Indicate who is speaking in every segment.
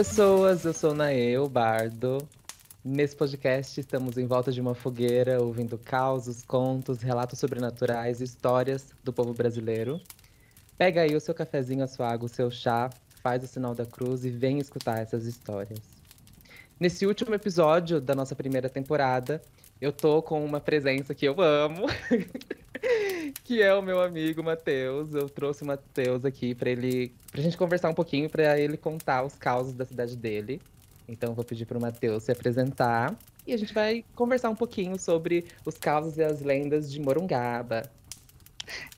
Speaker 1: pessoas, eu sou o Bardo. Nesse podcast estamos em volta de uma fogueira, ouvindo causos, contos, relatos sobrenaturais, histórias do povo brasileiro. Pega aí o seu cafezinho, a sua água, o seu chá, faz o sinal da cruz e vem escutar essas histórias. Nesse último episódio da nossa primeira temporada, eu tô com uma presença que eu amo, que é o meu amigo Matheus. Eu trouxe o Matheus aqui para ele, pra gente conversar um pouquinho, para ele contar os causos da cidade dele. Então vou pedir para o Matheus se apresentar e a gente vai conversar um pouquinho sobre os causos e as lendas de Morungaba.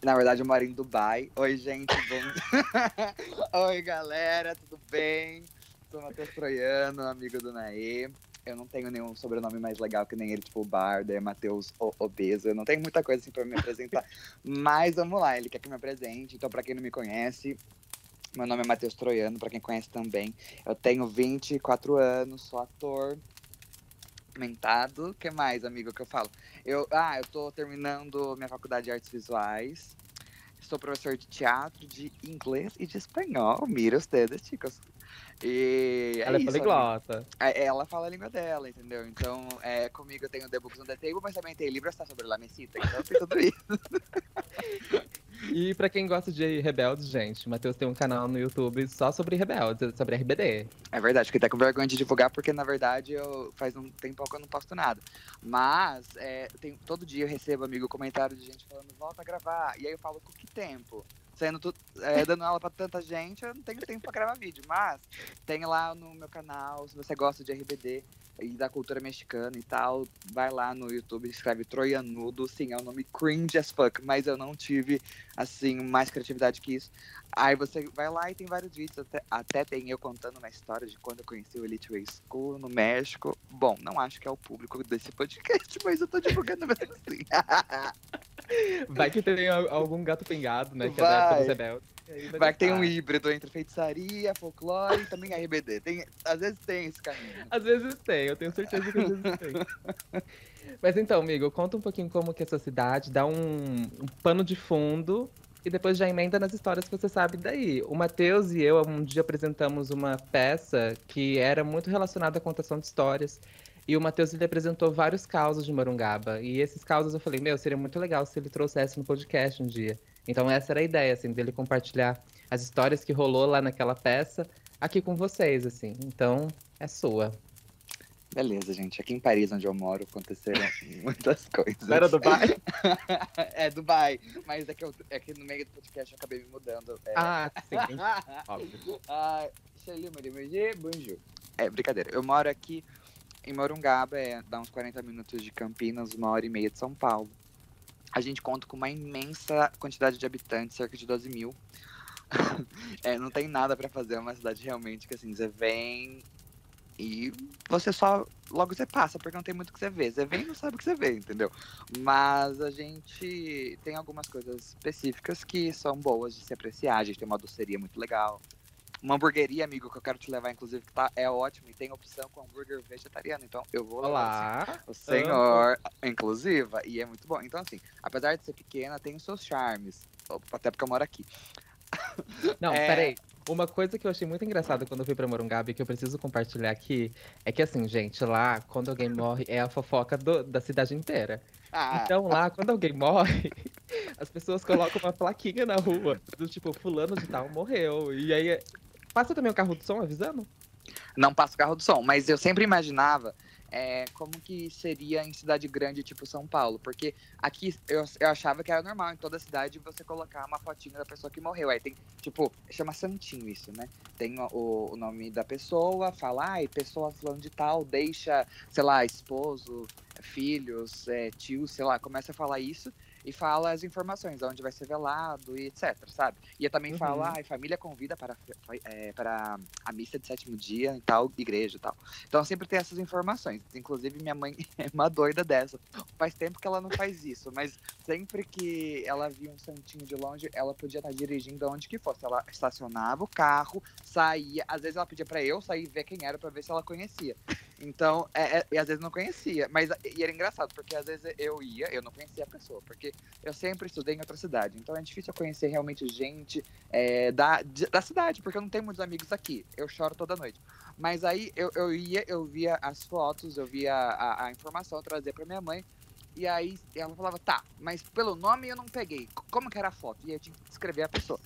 Speaker 2: Na verdade, eu moro em Dubai. Oi, gente. Oi, galera, tudo bem? Sou Matheus Troiano, amigo do Naê. Eu não tenho nenhum sobrenome mais legal que nem ele, tipo é Matheus Obeso. Eu não tenho muita coisa assim pra me apresentar. Mas vamos lá, ele quer que me apresente. Então, pra quem não me conhece, meu nome é Matheus Troiano, para quem conhece também. Eu tenho 24 anos, sou ator, mentado. O que mais, amigo, que eu falo? Eu, ah, eu tô terminando minha faculdade de artes visuais. Sou professor de teatro, de inglês e de espanhol. Mira os dedos, chicos. E
Speaker 1: ela é, é poliglota.
Speaker 2: É, ela fala a língua dela, entendeu? Então, é, comigo eu tenho The Books on the Table, mas também tem Libras está sobre La Mesita, então tem tudo isso.
Speaker 1: E pra quem gosta de Rebeldes, gente, o Matheus tem um canal no YouTube só sobre Rebeldes, sobre RBD.
Speaker 2: É verdade, fiquei até com vergonha de divulgar, porque na verdade eu faz um tempo que eu não posto nada. Mas é, tem, todo dia eu recebo, amigo, comentário de gente falando, volta a gravar. E aí eu falo, com que tempo? Sendo tu, é, dando aula pra tanta gente, eu não tenho tempo pra gravar vídeo. Mas tem lá no meu canal, se você gosta de RBD, e da cultura mexicana e tal, vai lá no YouTube, escreve Troianudo, sim, é um nome cringe as fuck, mas eu não tive, assim, mais criatividade que isso. Aí você vai lá e tem vários vídeos, até, até tem eu contando uma história de quando eu conheci o Elite Way School no México. Bom, não acho que é o público desse podcast, mas eu tô divulgando mesmo assim.
Speaker 1: Vai que tem algum gato pingado, né, que
Speaker 2: vai.
Speaker 1: Rebeldes.
Speaker 2: Vai, vai que tem um híbrido entre feitiçaria, folclore e também RBD. Tem, às vezes tem esse caminho.
Speaker 1: Às vezes tem, eu tenho certeza que às vezes tem. Mas então, amigo, conta um pouquinho como que é a sua cidade, dá um, um pano de fundo e depois já emenda nas histórias que você sabe daí. O Matheus e eu um dia apresentamos uma peça que era muito relacionada à contação de histórias. E o Matheus ele apresentou vários causos de Morungaba. E esses causos eu falei, meu, seria muito legal se ele trouxesse no podcast um dia. Então essa era a ideia, assim, dele compartilhar as histórias que rolou lá naquela peça aqui com vocês, assim. Então, é sua.
Speaker 2: Beleza, gente. Aqui em Paris, onde eu moro, aconteceram muitas coisas.
Speaker 1: Era Dubai?
Speaker 2: é Dubai. Mas é que, eu, é que no meio do podcast eu acabei me mudando. É...
Speaker 1: Ah, sim. Óbvio.
Speaker 2: Ah, bonjour. É, brincadeira. Eu moro aqui em Morungaba, é, dá uns 40 minutos de Campinas, uma hora e meia de São Paulo a gente conta com uma imensa quantidade de habitantes, cerca de 12 mil. é, não tem nada para fazer, é uma cidade realmente que assim, você vem e você só. Logo você passa, porque não tem muito o que você vê. Você vem e não sabe o que você vê, entendeu? Mas a gente tem algumas coisas específicas que são boas de se apreciar. A gente tem uma doceria muito legal uma hamburgueria, amigo, que eu quero te levar, inclusive, que tá, é ótimo e tem opção com hambúrguer vegetariano. Então eu vou
Speaker 1: lá.
Speaker 2: Assim, o senhor, uhum. inclusiva, e é muito bom. Então, assim, apesar de ser pequena, tem os seus charmes. Até porque eu moro aqui.
Speaker 1: Não, é... peraí. Uma coisa que eu achei muito engraçada quando eu fui pra Morungaba e que eu preciso compartilhar aqui é que, assim, gente, lá, quando alguém morre, é a fofoca do, da cidade inteira. Ah. Então lá, quando alguém morre, as pessoas colocam uma plaquinha na rua, do tipo, fulano de tal morreu. E aí Passa também o carro do som avisando?
Speaker 2: Não passa o carro do som, mas eu sempre imaginava é, como que seria em cidade grande, tipo São Paulo. Porque aqui eu, eu achava que era normal em toda cidade você colocar uma fotinha da pessoa que morreu. Aí tem, tipo, chama santinho isso, né? Tem o, o nome da pessoa, fala, ai, pessoa falando de tal, deixa, sei lá, esposo, filhos, é, tio, sei lá, começa a falar isso e fala as informações, onde vai ser velado e etc, sabe? E também uhum. fala, ah, família convida para, é, para a missa de sétimo dia em tal igreja e tal. Então sempre tem essas informações. Inclusive, minha mãe é uma doida dessa. Faz tempo que ela não faz isso, mas sempre que ela via um santinho de longe, ela podia estar dirigindo aonde que fosse. Ela estacionava o carro, saía, às vezes ela pedia para eu sair e ver quem era para ver se ela conhecia. Então, é, é, e às vezes não conhecia, mas e era engraçado, porque às vezes eu ia, eu não conhecia a pessoa, porque eu sempre estudei em outra cidade, então é difícil eu conhecer realmente gente é, da, da cidade, porque eu não tenho muitos amigos aqui, eu choro toda noite. Mas aí eu, eu ia, eu via as fotos, eu via a, a informação, eu trazia pra minha mãe. E aí ela falava, tá, mas pelo nome eu não peguei. Como que era a foto? E eu tinha que descrever a pessoa.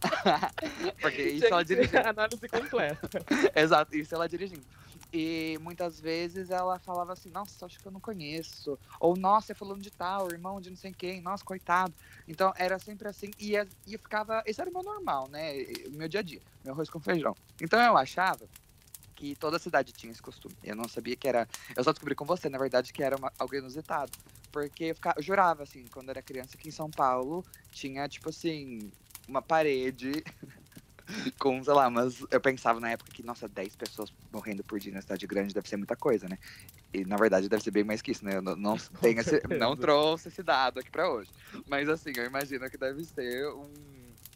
Speaker 2: Porque isso ela dirigindo.
Speaker 1: Análise completa.
Speaker 2: Exato, isso ela dirigindo. E muitas vezes ela falava assim, nossa, acho que eu não conheço. Ou, nossa, é falando de tal, irmão de não sei quem, nossa, coitado. Então era sempre assim, e, e ficava. Esse era o meu normal, né? O meu dia a dia, meu arroz com feijão. Então eu achava que toda cidade tinha esse costume. Eu não sabia que era. Eu só descobri com você, na verdade, que era uma, algo inusitado. Porque eu, ficava, eu jurava, assim, quando era criança, que em São Paulo tinha, tipo assim, uma parede com, sei lá, mas eu pensava na época que, nossa, 10 pessoas morrendo por dia na cidade grande deve ser muita coisa, né? E na verdade deve ser bem mais que isso, né? Eu não, não, tenho esse, não trouxe esse dado aqui pra hoje. Mas assim, eu imagino que deve ser um,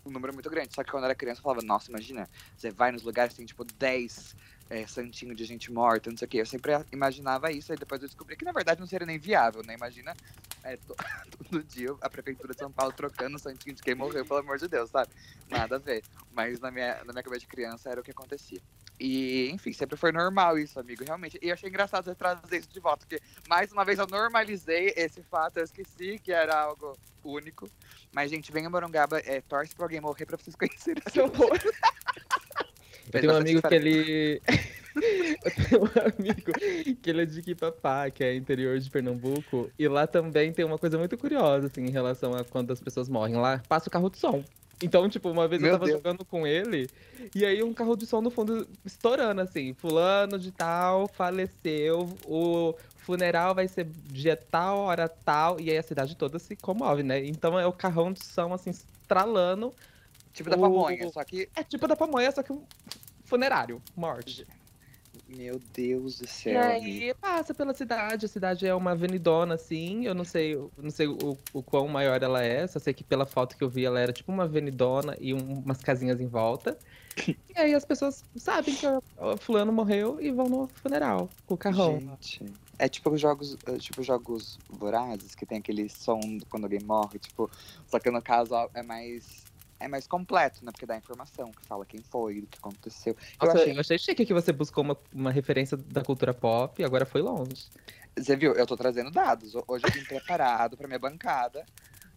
Speaker 2: um número muito grande. Só que quando eu era criança eu falava, nossa, imagina, você vai nos lugares tem tipo 10 é, santinho de gente morta, não sei o quê. Eu sempre imaginava isso, aí depois eu descobri que na verdade não seria nem viável, né? Imagina é, todo dia a prefeitura de São Paulo trocando o santinho de quem morreu, pelo amor de Deus, sabe? Nada a ver. Mas na minha, na minha cabeça de criança era o que acontecia. E, enfim, sempre foi normal isso, amigo, realmente. E eu achei engraçado você trazer isso de volta, porque mais uma vez eu normalizei esse fato, eu esqueci que era algo único. Mas, gente, venha Morungaba, é, torce pra alguém morrer pra vocês conhecerem esse horror.
Speaker 1: Eu tenho um amigo que ele. eu tenho um amigo que ele é de Quipapá, que é interior de Pernambuco. E lá também tem uma coisa muito curiosa, assim, em relação a quando as pessoas morrem. Lá passa o carro de som. Então, tipo, uma vez Meu eu tava Deus. jogando com ele, e aí um carro de som no fundo estourando, assim, fulano de tal faleceu, o funeral vai ser dia tal, hora tal, e aí a cidade toda se comove, né? Então é o carrão de som, assim, estralando
Speaker 2: Tipo da pamonha, só que.
Speaker 1: É tipo da pamonha, só que um funerário, morte.
Speaker 2: Meu Deus do céu.
Speaker 1: E aí passa pela cidade, a cidade é uma avenidona, assim. Eu não sei, não sei o, o quão maior ela é, só sei que pela foto que eu vi ela era tipo uma avenidona e um, umas casinhas em volta. e aí as pessoas sabem que o fulano morreu e vão no funeral com o carrão.
Speaker 2: Gente. É tipo jogos, é tipo jogos vorazes que tem aquele som quando alguém morre, tipo, só que no caso é mais é mais completo, né? Porque dá informação, que fala quem foi, o que aconteceu.
Speaker 1: Nossa, eu achei, eu achei chique que você buscou uma, uma referência da cultura pop e agora foi longe.
Speaker 2: Você viu? Eu tô trazendo dados. Hoje eu vim preparado pra minha bancada.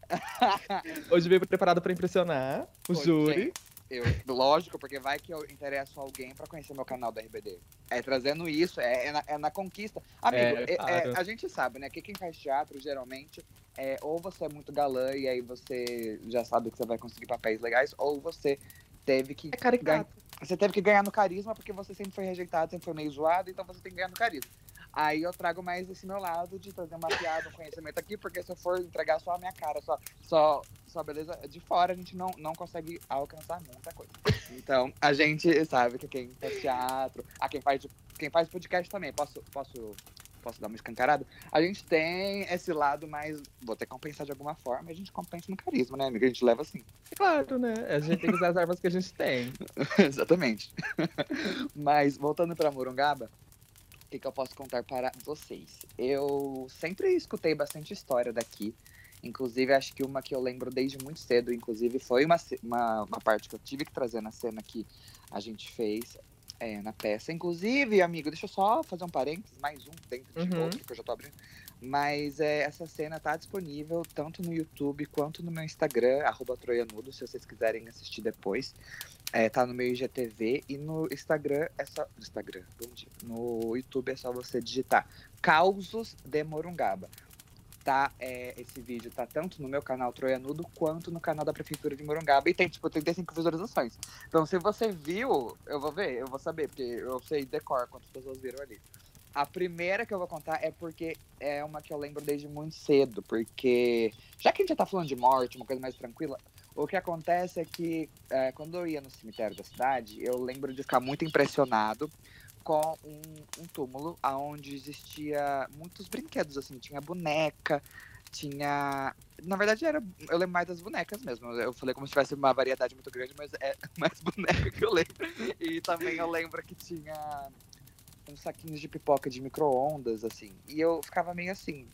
Speaker 1: Hoje veio preparado pra impressionar o Hoje, júri.
Speaker 2: Gente, eu, lógico, porque vai que eu interesso alguém para conhecer meu canal da RBD. É trazendo isso, é, é, na, é na, conquista. Amigo, é, é, é a gente sabe, né? Que quem faz teatro, geralmente, é, ou você é muito galã e aí você já sabe que você vai conseguir papéis legais, ou você teve que.
Speaker 1: É ganhar,
Speaker 2: você teve que ganhar no carisma porque você sempre foi rejeitado, sempre foi meio zoado, então você tem que ganhar no carisma. Aí eu trago mais esse meu lado de trazer uma piada, um conhecimento aqui, porque se eu for entregar só a minha cara, só, só, só beleza de fora, a gente não, não consegue alcançar muita coisa. Então, a gente sabe que quem faz teatro, a quem faz, quem faz podcast também, posso, posso, posso dar uma escancarada? A gente tem esse lado mais. Vou ter que compensar de alguma forma, a gente compensa no carisma, né, amiga? A gente leva assim.
Speaker 1: Claro, né? A gente tem que usar as armas que a gente tem.
Speaker 2: Exatamente. Mas, voltando pra Morungaba, o que, que eu posso contar para vocês? Eu sempre escutei bastante história daqui. Inclusive, acho que uma que eu lembro desde muito cedo, inclusive, foi uma, uma, uma parte que eu tive que trazer na cena que a gente fez é, na peça. Inclusive, amigo, deixa eu só fazer um parênteses, mais um dentro de uhum. outro, que eu já tô abrindo. Mas é, essa cena tá disponível tanto no YouTube quanto no meu Instagram, arroba Troianudo, se vocês quiserem assistir depois. É, tá no meu IGTV e no Instagram é só. No Instagram. No YouTube é só você digitar Causos de Morungaba. Tá, é, esse vídeo tá tanto no meu canal Troianudo quanto no canal da Prefeitura de Morungaba e tem tipo 35 visualizações. Então se você viu, eu vou ver, eu vou saber, porque eu sei decor quantas pessoas viram ali. A primeira que eu vou contar é porque é uma que eu lembro desde muito cedo, porque já que a gente já tá falando de morte, uma coisa mais tranquila, o que acontece é que é, quando eu ia no cemitério da cidade, eu lembro de ficar muito impressionado com um, um túmulo onde existia muitos brinquedos, assim, tinha boneca, tinha. Na verdade, era. Eu lembro mais das bonecas mesmo. Eu falei como se tivesse uma variedade muito grande, mas é mais boneca que eu lembro. E também eu lembro que tinha uns saquinhos de pipoca de micro-ondas, assim. E eu ficava meio assim,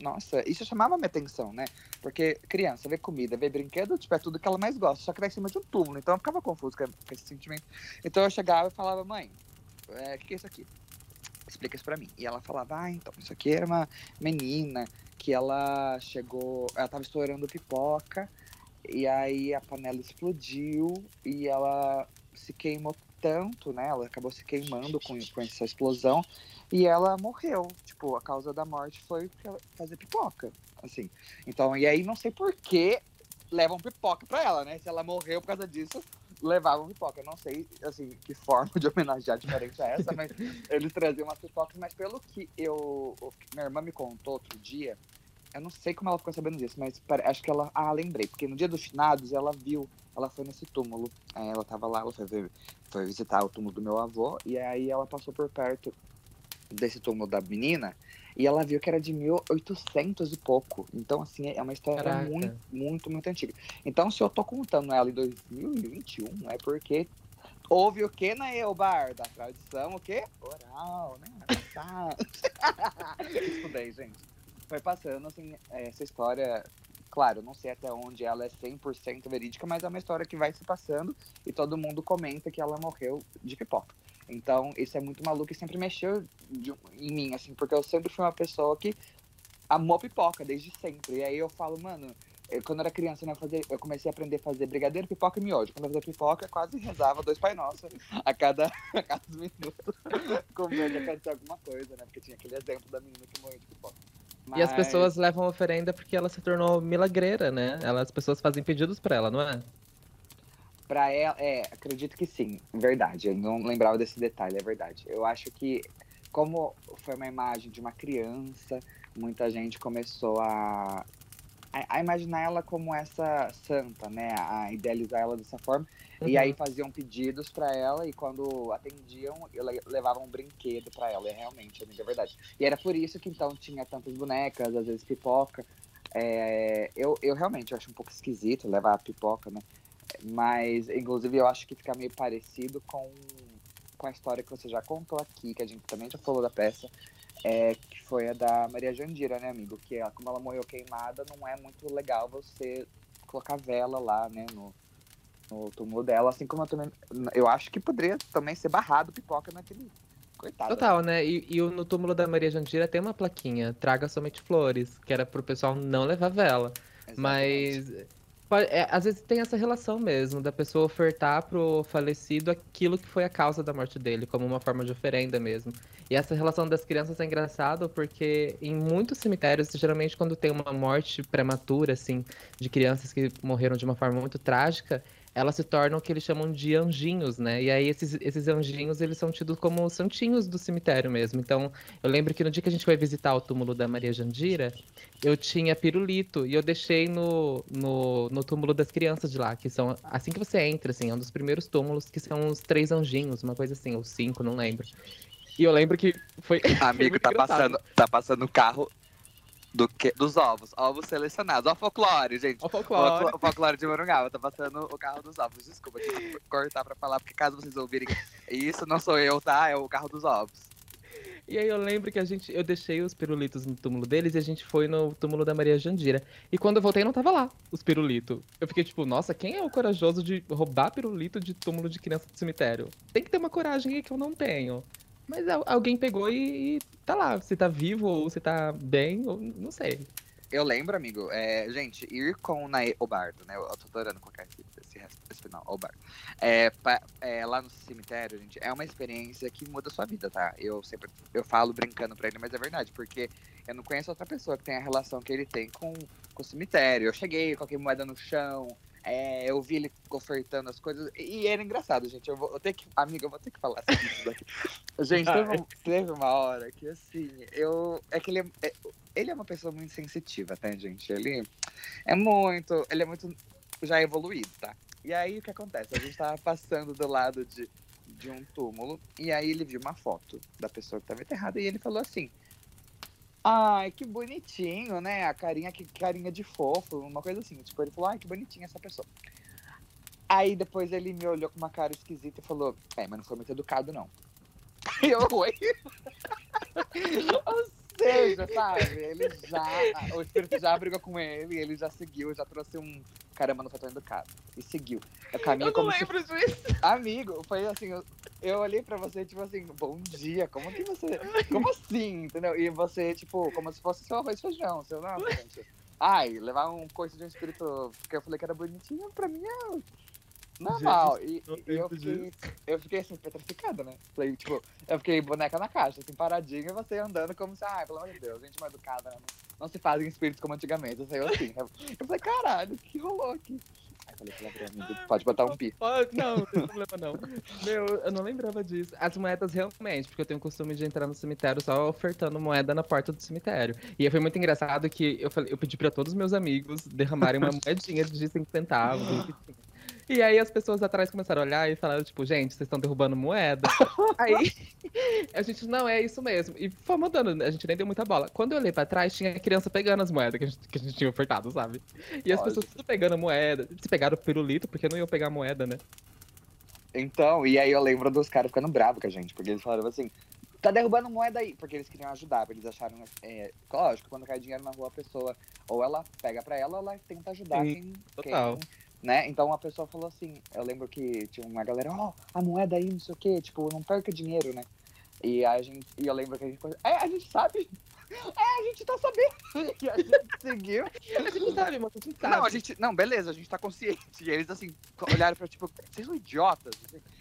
Speaker 2: nossa, isso chamava minha atenção, né? Porque criança vê comida, vê brinquedo, tipo, é tudo que ela mais gosta, só que tá em cima de um túmulo. Então eu ficava confuso com esse sentimento. Então eu chegava e falava, mãe, é, o que, que é isso aqui? Explica isso pra mim. E ela falava, ah, então, isso aqui era uma menina que ela chegou, ela tava estourando pipoca, e aí a panela explodiu e ela se queimou tanto, né? Ela acabou se queimando com, com essa explosão e ela morreu. Tipo, a causa da morte foi fazer pipoca, assim. Então, e aí não sei por que levam pipoca pra ela, né? Se ela morreu por causa disso, levavam pipoca. Eu não sei, assim, que forma de homenagear diferente a essa, mas eles traziam umas pipocas. Mas pelo que eu. Minha irmã me contou outro dia, eu não sei como ela ficou sabendo disso, mas acho que ela. Ah, lembrei, porque no dia dos finados ela viu, ela foi nesse túmulo. Ela tava lá, ela foi, foi visitar o túmulo do meu avô, e aí ela passou por perto desse túmulo da menina, e ela viu que era de 1800 e pouco. Então, assim, é uma história Caraca. muito, muito, muito antiga. Então, se eu tô contando ela em 2021, é porque houve o que na Elbar? Da tradição, o quê? Oral, né? Tá. Estudei, gente foi passando, assim, essa história. Claro, não sei até onde ela é 100% verídica, mas é uma história que vai se passando e todo mundo comenta que ela morreu de pipoca. Então, isso é muito maluco e sempre mexeu de, em mim, assim, porque eu sempre fui uma pessoa que amou pipoca desde sempre. E aí eu falo, mano, eu, quando eu era criança, né, eu, fazia, eu comecei a aprender a fazer brigadeiro, pipoca e miojo. Quando eu fazia pipoca, quase rezava dois Pai Nosso a cada, a cada minutos, com medo de acontecer alguma coisa, né? Porque tinha aquele exemplo da menina que morreu de pipoca.
Speaker 1: Mas... E as pessoas levam oferenda porque ela se tornou milagreira, né? Ela, as pessoas fazem pedidos para ela, não é?
Speaker 2: Para ela, é, acredito que sim, verdade. Eu não lembrava desse detalhe, é verdade. Eu acho que, como foi uma imagem de uma criança, muita gente começou a, a, a imaginar ela como essa santa, né? A idealizar ela dessa forma. Uhum. E aí faziam pedidos para ela e quando atendiam, levavam um brinquedo para ela. É realmente, amiga, é verdade. E era por isso que então tinha tantas bonecas, às vezes pipoca. É, eu, eu realmente acho um pouco esquisito levar a pipoca, né? Mas, inclusive, eu acho que fica meio parecido com, com a história que você já contou aqui, que a gente também já falou da peça, é, que foi a da Maria Jandira, né, amigo? Que ela, como ela morreu queimada, não é muito legal você colocar vela lá, né, no, no túmulo dela, assim como eu também. Eu acho que poderia também ser barrado pipoca naquele. Coitado.
Speaker 1: Total, né? E, e no túmulo da Maria Jandira tem uma plaquinha, traga somente flores, que era pro pessoal não levar vela. Exatamente. Mas é, às vezes tem essa relação mesmo, da pessoa ofertar pro falecido aquilo que foi a causa da morte dele, como uma forma de oferenda mesmo. E essa relação das crianças é engraçado porque em muitos cemitérios, geralmente quando tem uma morte prematura, assim, de crianças que morreram de uma forma muito trágica, elas se tornam o que eles chamam de anjinhos, né? E aí esses, esses anjinhos, eles são tidos como santinhos do cemitério mesmo. Então, eu lembro que no dia que a gente foi visitar o túmulo da Maria Jandira, eu tinha pirulito e eu deixei no, no, no túmulo das crianças de lá, que são, assim que você entra, assim, é um dos primeiros túmulos, que são os três anjinhos, uma coisa assim, ou cinco, não lembro. E eu lembro que foi.
Speaker 2: Amigo, tá passando, tá passando o carro do que, dos ovos. Ovos selecionados. Ó, folclore, gente.
Speaker 1: Ó, folclore.
Speaker 2: O, o folclore de Morungaba. Tá passando o carro dos ovos. Desculpa, tive que cortar pra falar, porque caso vocês ouvirem isso, não sou eu, tá? É o carro dos ovos.
Speaker 1: E aí eu lembro que a gente, eu deixei os pirulitos no túmulo deles e a gente foi no túmulo da Maria Jandira. E quando eu voltei não tava lá os pirulitos. Eu fiquei tipo, nossa, quem é o corajoso de roubar pirulito de túmulo de criança do cemitério? Tem que ter uma coragem aí que eu não tenho. Mas alguém pegou e, e tá lá. Se tá vivo ou se tá bem, ou não sei.
Speaker 2: Eu lembro, amigo, é, gente, ir com o bardo, né? Eu tô adorando colocar esse, esse, esse final, o bardo. É, é, lá no cemitério, gente, é uma experiência que muda a sua vida, tá? Eu sempre eu falo brincando pra ele, mas é verdade, porque eu não conheço outra pessoa que tenha a relação que ele tem com, com o cemitério. Eu cheguei, coloquei moeda no chão, é, eu vi ele ofertando as coisas. E era engraçado, gente. Eu vou eu ter que. Amiga, eu vou ter que falar isso daqui. gente, teve, teve, uma hora que assim, eu. É que ele é, é, ele é uma pessoa muito sensitiva, tá, gente? Ele é muito. Ele é muito já evoluído, tá? E aí o que acontece? A gente tava passando do lado de, de um túmulo, e aí ele viu uma foto da pessoa que tava enterrada, e ele falou assim: Ai, que bonitinho, né? A carinha, que carinha de fofo, uma coisa assim. Tipo, ele falou, ai, que bonitinha essa pessoa. Aí depois ele me olhou com uma cara esquisita e falou, é, mas não foi muito educado, não. E eu, oi? Ou seja, sabe? Ele já. O espírito já brigou com ele, ele já seguiu, já trouxe um. Caramba, não foi tão educado. E seguiu.
Speaker 1: O caminho eu não lembro se... disso.
Speaker 2: Amigo, foi assim. eu olhei pra você, tipo assim, bom dia, como que você. Como assim? Entendeu? E você, tipo, como se fosse seu arroz e feijão, seu não, gente. Ai, levar um coice de um espírito que eu falei que era bonitinho, pra mim é normal. E, e eu, fiquei, eu fiquei assim, petrificada, né? Falei, tipo, eu fiquei boneca na caixa, assim, paradinha, e você andando como se, ai, pelo amor de Deus, gente mais educada, né? não se fazem espíritos como antigamente. Eu saiu assim. Eu, eu falei, caralho, que rolou aqui? Amigo, pode botar um pi.
Speaker 1: Não, não tem problema não. Meu, eu não lembrava disso. As moedas realmente, porque eu tenho o costume de entrar no cemitério só ofertando moeda na porta do cemitério. E foi muito engraçado que eu, falei, eu pedi pra todos os meus amigos derramarem uma moedinha de 5 centavos. E aí as pessoas atrás começaram a olhar e falaram, tipo, gente, vocês estão derrubando moeda. aí a gente, não, é isso mesmo. E foi mandando, a gente nem deu muita bola. Quando eu olhei pra trás, tinha criança pegando as moedas que a gente, que a gente tinha ofertado, sabe? E as pessoas tudo pegando moeda. Se pegaram o pirulito, porque não iam pegar moeda, né?
Speaker 2: Então, e aí eu lembro dos caras ficando bravos com a gente, porque eles falaram assim, tá derrubando moeda aí, porque eles queriam ajudar, eles acharam, é, lógico, quando cai dinheiro na rua, a pessoa, ou ela pega pra ela, ou ela tenta ajudar Sim, quem,
Speaker 1: total.
Speaker 2: quem né? Então a pessoa falou assim, eu lembro que tinha uma galera, ó, oh, a moeda aí, não sei o quê, tipo, não perca dinheiro, né? E a gente, e eu lembro que a gente, é, a gente sabe. É, a gente tá sabendo. E a gente seguiu.
Speaker 1: a gente sabe, moça, a gente sabe.
Speaker 2: Não, a gente, não, beleza, a gente tá consciente. E eles assim, olharam pra, tipo, vocês são idiotas.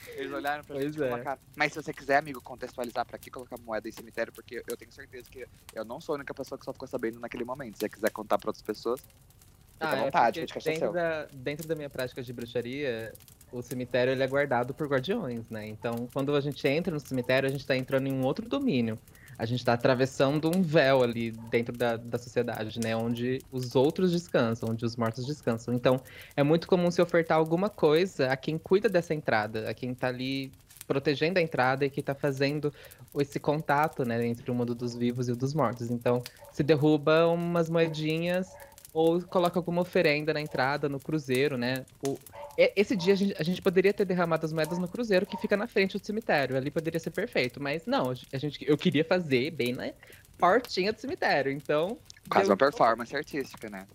Speaker 2: Eles olharam pra
Speaker 1: pois
Speaker 2: gente
Speaker 1: é.
Speaker 2: cara. Mas se você quiser, amigo, contextualizar pra que colocar moeda em cemitério, porque eu tenho certeza que eu não sou a única pessoa que só ficou sabendo naquele momento. Se você quiser contar pra outras pessoas,
Speaker 1: ah, é vontade, dentro, da, dentro da minha prática de bruxaria, o cemitério ele é guardado por guardiões, né? Então, quando a gente entra no cemitério, a gente está entrando em um outro domínio. A gente está atravessando um véu ali dentro da, da sociedade, né? Onde os outros descansam, onde os mortos descansam. Então, é muito comum se ofertar alguma coisa a quem cuida dessa entrada, a quem está ali protegendo a entrada e que está fazendo esse contato, né? Entre o mundo dos vivos e o dos mortos. Então, se derruba umas moedinhas ou coloca alguma oferenda na entrada, no cruzeiro, né? O, esse dia a gente, a gente, poderia ter derramado as moedas no cruzeiro que fica na frente do cemitério. Ali poderia ser perfeito, mas não, a gente, eu queria fazer bem na portinha do cemitério, então.
Speaker 2: Quase uma performance artística, né?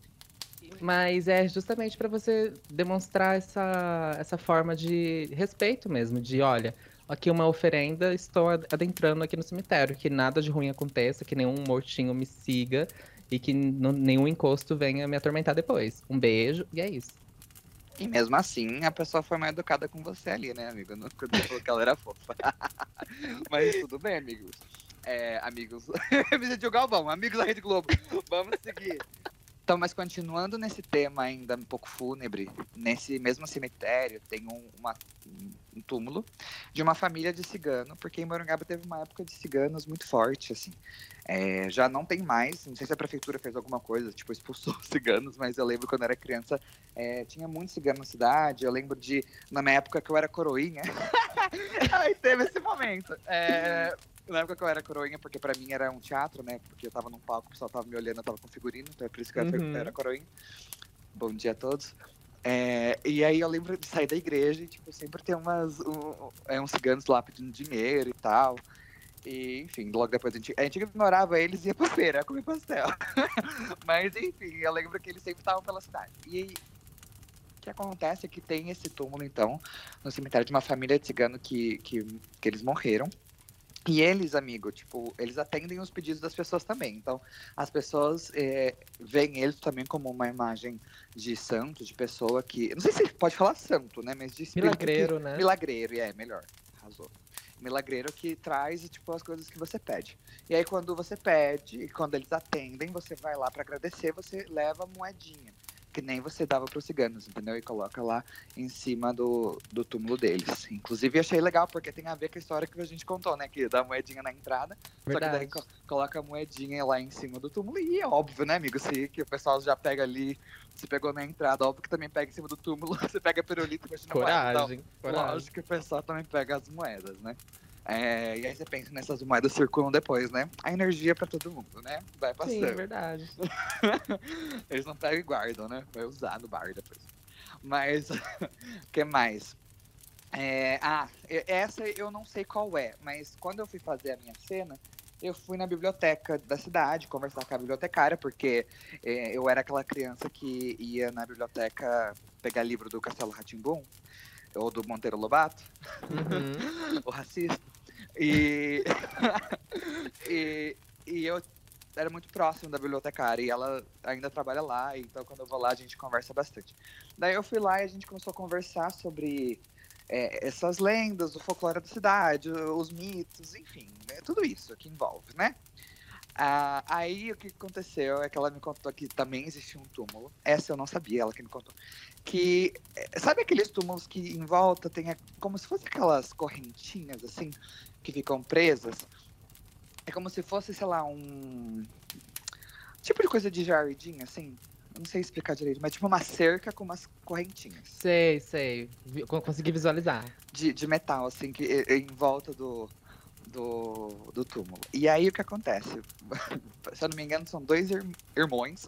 Speaker 1: Mas é justamente para você demonstrar essa, essa forma de respeito mesmo, de olha, aqui uma oferenda, estou adentrando aqui no cemitério, que nada de ruim aconteça, que nenhum mortinho me siga, e que nenhum encosto venha me atormentar depois. Um beijo e é isso.
Speaker 2: E mesmo assim, a pessoa foi mais educada com você ali, né, amigo? Não falou que ela era fofa. Mas tudo bem, amigos. É, amigos. Me Galvão, amigos da Rede Globo. Vamos seguir. Então, mas continuando nesse tema ainda um pouco fúnebre, nesse mesmo cemitério tem um, uma, um túmulo de uma família de cigano, porque em Morungaba teve uma época de ciganos muito forte, assim. É, já não tem mais, não sei se a prefeitura fez alguma coisa, tipo, expulsou os ciganos, mas eu lembro quando eu era criança, é, tinha muito cigano na cidade, eu lembro de, na minha época que eu era coroinha, aí teve esse momento. É, na época que eu era coroinha, porque pra mim era um teatro, né? Porque eu tava num palco, o pessoal tava me olhando, eu tava com figurino, então é por isso que eu uhum. era coroinha. Bom dia a todos. É, e aí eu lembro de sair da igreja e, tipo, sempre tem umas, um, é, uns ciganos lá pedindo dinheiro e tal. E, enfim, logo depois a gente, a gente ignorava eles e ia pra feira comer pastel. Mas, enfim, eu lembro que eles sempre estavam pela cidade. E o que acontece é que tem esse túmulo, então, no cemitério de uma família de cigano que, que, que eles morreram. E eles, amigo, tipo, eles atendem os pedidos das pessoas também. Então, as pessoas é, veem eles também como uma imagem de santo, de pessoa que. Não sei se pode falar santo, né? Mas de
Speaker 1: Milagreiro,
Speaker 2: que,
Speaker 1: né?
Speaker 2: Milagreiro, é, melhor. Arrasou. Milagreiro que traz, tipo, as coisas que você pede. E aí, quando você pede, e quando eles atendem, você vai lá para agradecer, você leva moedinha que nem você dava para os ciganos, entendeu? E coloca lá em cima do, do túmulo deles. Inclusive, achei legal, porque tem a ver com a história que a gente contou, né? Que dá moedinha na entrada, Verdade. só que daí co coloca a moedinha lá em cima do túmulo. E é óbvio, né, amigo? Se que o pessoal já pega ali, se pegou na entrada, óbvio que também pega em cima do túmulo, você pega pirulito, imagina
Speaker 1: coragem,
Speaker 2: moeda. Então, coragem. Lógico que o pessoal também pega as moedas, né? É, e aí você pensa nessas moedas circulam depois, né? A energia para todo mundo, né? Vai passando. Sim,
Speaker 1: é verdade.
Speaker 2: Eles não pegam e guardam, né? Vai usar no bar depois. Mas, o que mais? É, ah, essa eu não sei qual é, mas quando eu fui fazer a minha cena, eu fui na biblioteca da cidade conversar com a bibliotecária, porque é, eu era aquela criança que ia na biblioteca pegar livro do Castelo Ratimbum ou do Monteiro Lobato,
Speaker 1: Uhum.
Speaker 2: o racista. E, e, e eu era muito próximo da bibliotecária e ela ainda trabalha lá, então quando eu vou lá a gente conversa bastante. Daí eu fui lá e a gente começou a conversar sobre é, essas lendas, o folclore da cidade, os mitos, enfim, né, tudo isso que envolve, né? Ah, aí o que aconteceu é que ela me contou que também existia um túmulo. Essa eu não sabia, ela que me contou. Que eh, sabe aqueles túmulos que em volta tem a- como se fosse aquelas correntinhas assim que ficam presas? É como se fosse, sei lá, um tipo de coisa de jardim assim. Não sei explicar direito, mas tipo uma cerca com umas correntinhas
Speaker 1: Sei, sei. Consegui visualizar.
Speaker 2: de, de metal, assim, que e- em volta do, do, do túmulo. E aí o que acontece? Se eu não me engano, são dois ir- irmãos,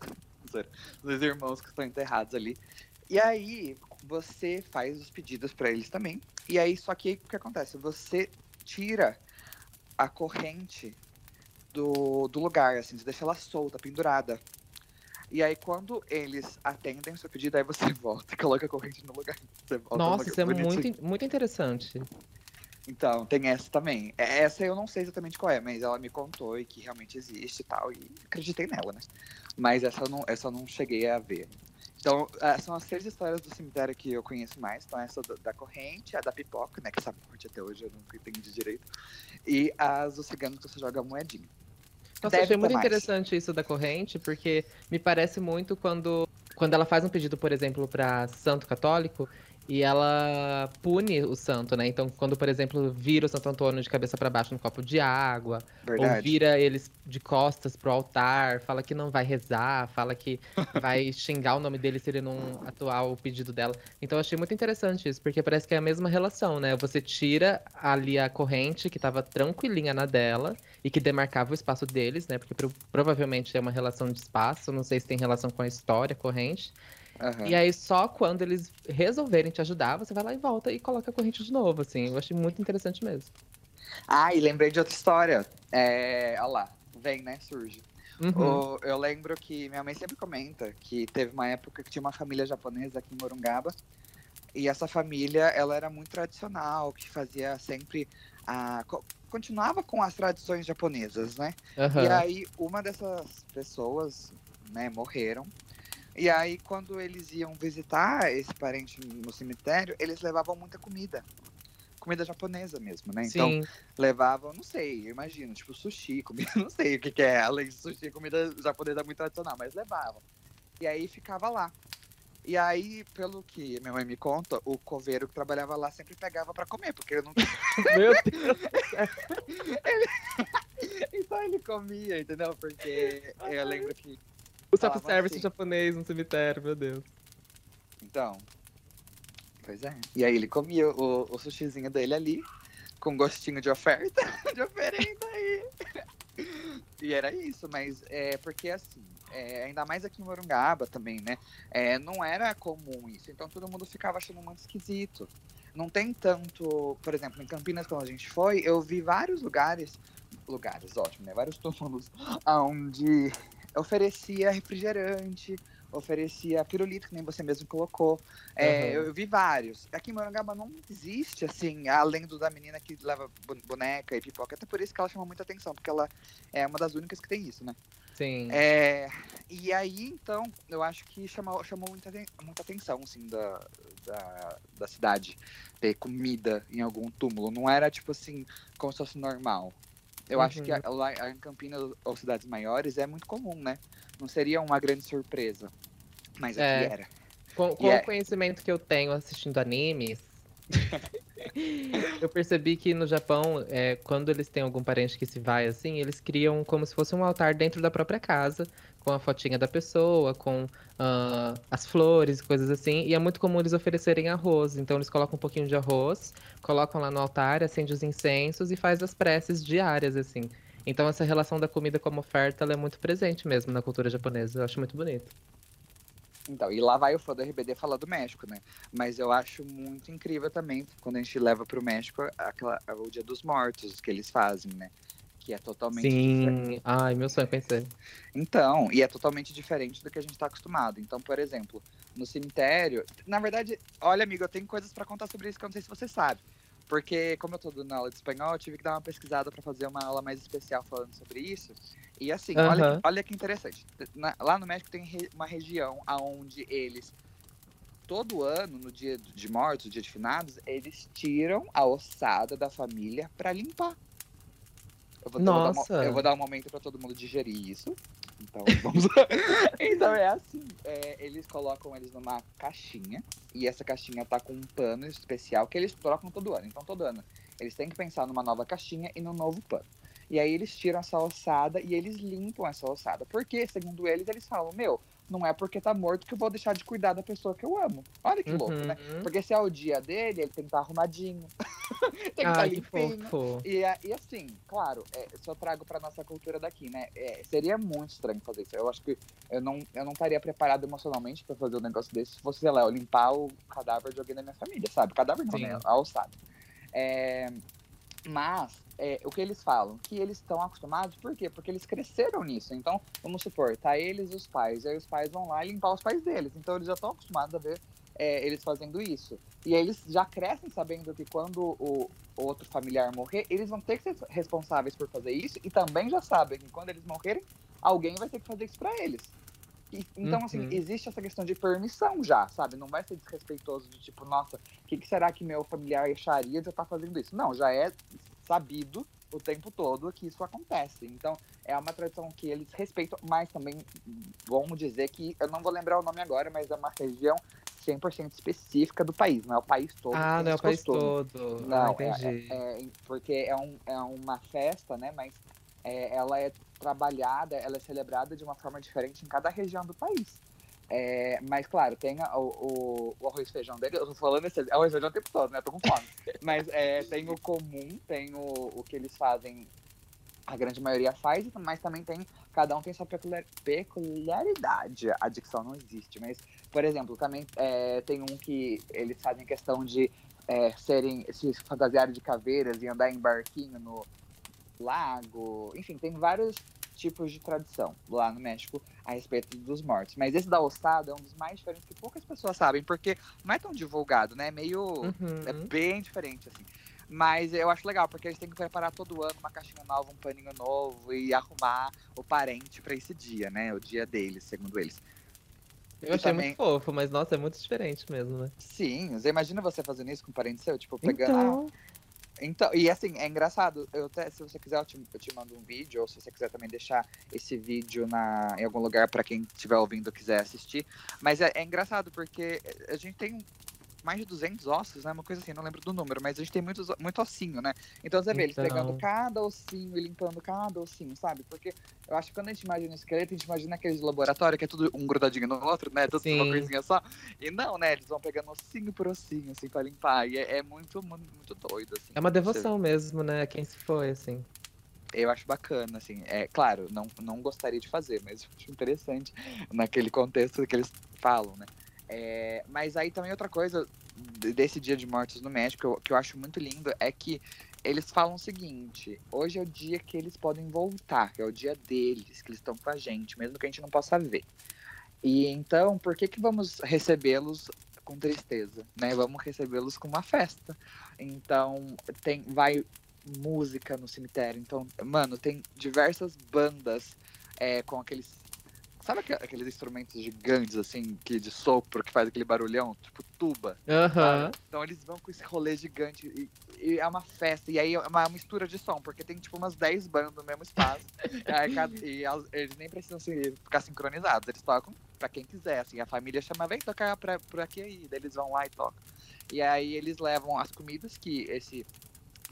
Speaker 2: dois irmãos que estão enterrados ali. E aí você faz os pedidos para eles também. E aí, só que aí, o que acontece? Você tira a corrente do, do lugar, assim, você deixa ela solta, pendurada. E aí, quando eles atendem o seu pedido, aí você volta e coloca a corrente no lugar. Você volta no
Speaker 1: Nossa,
Speaker 2: lugar
Speaker 1: isso é muito, muito interessante.
Speaker 2: Então, tem essa também. É- Essa eu não sei exatamente qual é, mas ela me contou e que realmente existe e tal, e acreditei nela, né? Mas essa eu não, essa eu não cheguei a ver. Então, ah, são as três histórias do cemitério que eu conheço mais. Então, essa da, corrente, a da pipoca, né? Que essa morte até hoje eu nunca entendi direito. E as dos ciganos que você joga moedinha.
Speaker 1: Nossa,
Speaker 2: Deve
Speaker 1: achei muito
Speaker 2: mais.
Speaker 1: interessante isso da corrente, porque me parece muito quando, quando ela faz um pedido, por exemplo, para santo católico e ela pune o santo, né? Então, quando, por exemplo, vira o Santo Antônio de cabeça para baixo no copo de água, ou
Speaker 2: Verdade.
Speaker 1: vira eles de costas pro altar, fala que não vai rezar, fala que vai xingar o nome dele se ele não atuar o pedido dela. Então eu achei muito interessante isso, porque parece que é a mesma relação, né? Você tira ali a corrente que tava tranquilinha na dela e que demarcava o espaço deles, né? Porque pro- provavelmente é uma relação de espaço, não sei se tem relação com a história, corrente.
Speaker 2: Aham.
Speaker 1: E aí só quando eles resolverem te ajudar, você vai lá e volta e coloca a corrente de novo, assim. Eu achei muito interessante mesmo.
Speaker 2: Ah, e lembrei de outra história. É, olha lá, vem, né? Surge.
Speaker 1: Uhum.
Speaker 2: O- eu lembro que minha mãe sempre comenta que teve uma época que tinha uma família japonesa aqui em Morungaba. E essa família, ela era muito tradicional, que fazia sempre a... co- Continuava com as tradições japonesas, né?
Speaker 1: Aham.
Speaker 2: E aí, uma dessas pessoas, né, morreram. E aí, quando eles iam visitar esse parente no cemitério, eles levavam muita comida. Comida japonesa mesmo, né? Então,
Speaker 1: Sim.
Speaker 2: levavam, não sei, eu imagino, tipo sushi, comida, não sei o que, que é, além de sushi, comida japonesa muito tradicional, mas levavam. E aí ficava lá. E aí, pelo que minha mãe me conta, o coveiro que trabalhava lá sempre pegava pra comer, porque eu não.
Speaker 1: Meu Deus.
Speaker 2: então ele comia, entendeu? Porque eu lembro que.
Speaker 1: Self-service
Speaker 2: assim.
Speaker 1: japonês no cemitério, meu Deus.
Speaker 2: Então. Pois é. E aí ele comia o, o sushizinho dele ali, com gostinho de oferta, de oferenda aí. E era isso, mas é porque assim, é, ainda mais aqui em Morungaba também, né? É, não era comum isso, então todo mundo ficava achando muito esquisito. Não tem tanto, por exemplo, em Campinas, quando a gente foi, eu vi vários lugares, lugares, ótimo, né? Vários túmulos, onde oferecia refrigerante, oferecia pirulito, que nem você mesmo colocou. É,
Speaker 1: Aham.
Speaker 2: eu vi vários. Aqui em Morangaba não existe, assim, além do da menina que leva boneca e pipoca. Até por isso que ela chama muita atenção, porque ela é uma das únicas que tem isso, né?
Speaker 1: Sim.
Speaker 2: É, e aí, então, eu acho que chamou, chamou muita, muita atenção, assim, da, da, da cidade ter comida em algum túmulo. Não era, tipo assim, como se fosse normal. Eu acho que
Speaker 1: Uhum.
Speaker 2: lá em Campinas ou cidades maiores é muito comum, né? Não seria uma grande surpresa. Mas aqui
Speaker 1: É.
Speaker 2: era.
Speaker 1: Com, com
Speaker 2: é-
Speaker 1: o conhecimento que eu tenho assistindo animes, eu percebi que no Japão, é, quando eles têm algum parente que se vai assim, eles criam como se fosse um altar dentro da própria casa, com a fotinha da pessoa, com ah, as flores e coisas assim. E é muito comum eles oferecerem arroz. Então eles colocam um pouquinho de arroz, colocam lá no altar, acende os incensos e faz as preces diárias, assim. Então essa relação da comida como oferta, é muito presente mesmo na cultura japonesa. Eu acho muito bonito.
Speaker 2: Então, e lá vai o fã do RBD falar do México, né? Mas eu acho muito incrível também quando a gente leva pro México aquela, o Dia dos Mortos que eles fazem, né? Que é totalmente diferente.
Speaker 1: Sim. Ai, meu sonho pensei.
Speaker 2: Então, e é totalmente diferente do que a gente tá acostumado. Então, por exemplo, no cemitério, na verdade, olha, amigo, eu tenho coisas para contar sobre isso que eu não sei se você sabe. Porque, como eu tô dando aula de espanhol, eu tive que dar uma pesquisada para fazer uma aula mais especial falando sobre isso. E assim, olha, olha que interessante. Na- lá no México tem re- uma região onde eles, todo ano, no dia de mortos, dia de finados, eles tiram a ossada da família para limpar. Eu vou, eu vou dar
Speaker 1: Nossa.
Speaker 2: um, eu vou dar um momento para todo mundo digerir isso. Então, vamos Então é assim, é, eles colocam eles numa caixinha e essa caixinha tá com um pano especial que eles trocam todo ano. Então todo ano eles têm que pensar numa nova caixinha e num novo pano. E aí eles tiram essa ossada e eles limpam essa ossada. Porque, segundo eles, eles falam, meu, não é porque tá morto que eu vou deixar de cuidar da pessoa que eu amo. Olha que louco, né?
Speaker 1: Uhum.
Speaker 2: Porque se é o dia dele, ele tem que estar arrumadinho. tem que estar
Speaker 1: que
Speaker 2: limpinho. E, a- e assim, claro, é, se eu trago pra nossa cultura daqui, né? é, seria muito estranho fazer isso. Eu acho que eu não, eu não estaria preparado emocionalmente pra fazer um negócio desse se fosse, sei lá, eu limpar o cadáver de alguém da minha família, sabe? Cadáver não, né? A ossada. É, mas, é, o que eles falam? Que eles estão acostumados, por quê? Porque eles cresceram nisso. Então, vamos supor, tá eles e os pais, e aí os pais vão lá limpar os pais deles. Então, eles já estão acostumados a ver é, eles fazendo isso. E aí eles já crescem sabendo que quando o outro familiar morrer, eles vão ter que ser responsáveis por fazer isso e também já sabem que quando eles morrerem, alguém vai ter que fazer isso pra eles. E- então, assim,
Speaker 1: Uhum.
Speaker 2: existe essa questão de permissão já, sabe? Não vai ser desrespeitoso de tipo, nossa, o que, que será que meu familiar acharia de eu estar fazendo isso? Não, já é sabido o tempo todo que isso acontece. Então, é uma tradição que eles respeitam, mas também vamos dizer que, eu não vou lembrar o nome agora, mas é uma região 100% específica do país, não é o país todo.
Speaker 1: Ah, não é o país todo.
Speaker 2: Não,
Speaker 1: ah, entendi.
Speaker 2: É, porque é, um, é uma festa, né? Mas é, ela é trabalhada, ela é celebrada de uma forma diferente em cada região do país. É, mas, claro, tem a- o, o, arroz e feijão dele. Eu tô falando esse arroz e feijão o tempo todo, né? Tô com fome. mas é, tem o comum, tem o, o que eles fazem, a grande maioria faz, mas também tem. Cada um tem sua peculiar, peculiaridade. A dicção não existe, mas, por exemplo, também é, tem um que eles fazem questão de é, serem, se fantasiarem de caveiras e andar em barquinho no lago. Enfim, tem vários tipos de tradição lá no México a respeito dos mortos. Mas esse da ossada é um dos mais diferentes que poucas pessoas sabem, porque não é tão divulgado, né? É meio. É
Speaker 1: Uhum.
Speaker 2: bem diferente, assim. Mas eu acho legal, porque eles têm que preparar todo ano uma caixinha nova, um paninho novo e arrumar o parente pra esse dia, né? O dia deles, segundo eles.
Speaker 1: Eu achei
Speaker 2: também-
Speaker 1: muito fofo, mas nossa, é muito diferente mesmo, né?
Speaker 2: Sim, você imagina você fazendo isso com um parente seu, tipo, pegando. ah,
Speaker 1: Então,
Speaker 2: e assim, é engraçado. Eu até, se você quiser, eu te, eu te mando um vídeo, ou se você quiser também deixar esse vídeo na, em algum lugar para quem estiver ouvindo quiser assistir. Mas é, é engraçado porque a gente tem mais de 200 ossos, né? Uma coisa assim, não lembro do número, mas a gente tem muitos, muito ossinho, né? Então você vê eles
Speaker 1: Então.
Speaker 2: pegando cada ossinho e limpando cada ossinho, sabe? Porque eu acho que quando a gente imagina esqueleto, a gente imagina aqueles de laboratório que é tudo um grudadinho no outro, né? Tudo uma coisinha só. E não, né? Eles vão pegando ossinho por ossinho, assim, pra limpar. E é, é muito, muito, doido, assim.
Speaker 1: é uma
Speaker 2: Você-
Speaker 1: devoção mesmo, né? Quem se foi, assim.
Speaker 2: eu acho bacana, assim. É claro, não, não gostaria de fazer, mas eu acho interessante naquele contexto que eles falam, né? É, mas aí também outra coisa de- desse Dia de Mortos no México, que eu, que eu acho muito lindo, é que eles falam o seguinte: hoje é o dia que eles podem voltar, é o dia deles, que eles estão com a gente, mesmo que a gente não possa ver. E então, por que que vamos recebê-los com tristeza, né? Vamos recebê-los com uma festa. Então, tem vai música no cemitério. Então, mano, tem diversas bandas é, com aqueles. Sabe aque- aqueles instrumentos gigantes, assim, que de sopro, que faz aquele barulhão? Tipo tuba. Sabe? Então eles vão com esse rolê gigante e, e é uma festa. E aí é uma mistura de som, porque tem tipo umas 10 bandas no mesmo espaço. e, aí e eles nem precisam se, ficar sincronizados, eles tocam pra quem quiser. Assim, a família chama, vem tocar pra, por aqui aí. Daí eles vão lá e tocam. E aí eles levam as comidas que esse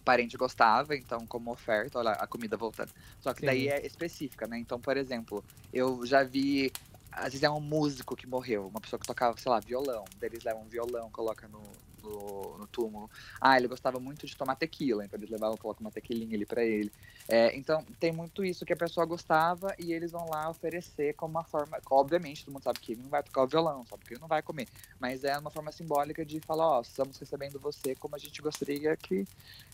Speaker 2: parente gostava, então como oferta, olha a comida voltando. Só que daí
Speaker 1: Sim.
Speaker 2: é específica, né? Então, por exemplo, eu já vi às vezes é um músico que morreu, uma pessoa que tocava, sei lá, violão. Daí eles levam um violão, coloca no, no, no, túmulo. Ah, ele gostava muito de tomar tequila, então eles levavam, colocam uma tequilinha ali para ele. É, então tem muito isso que a pessoa gostava e eles vão lá oferecer como uma forma. Obviamente, todo mundo sabe que ele não vai tocar o violão, sabe que ele não vai comer, mas é uma forma simbólica de falar: ó, estamos recebendo você como a gente gostaria que,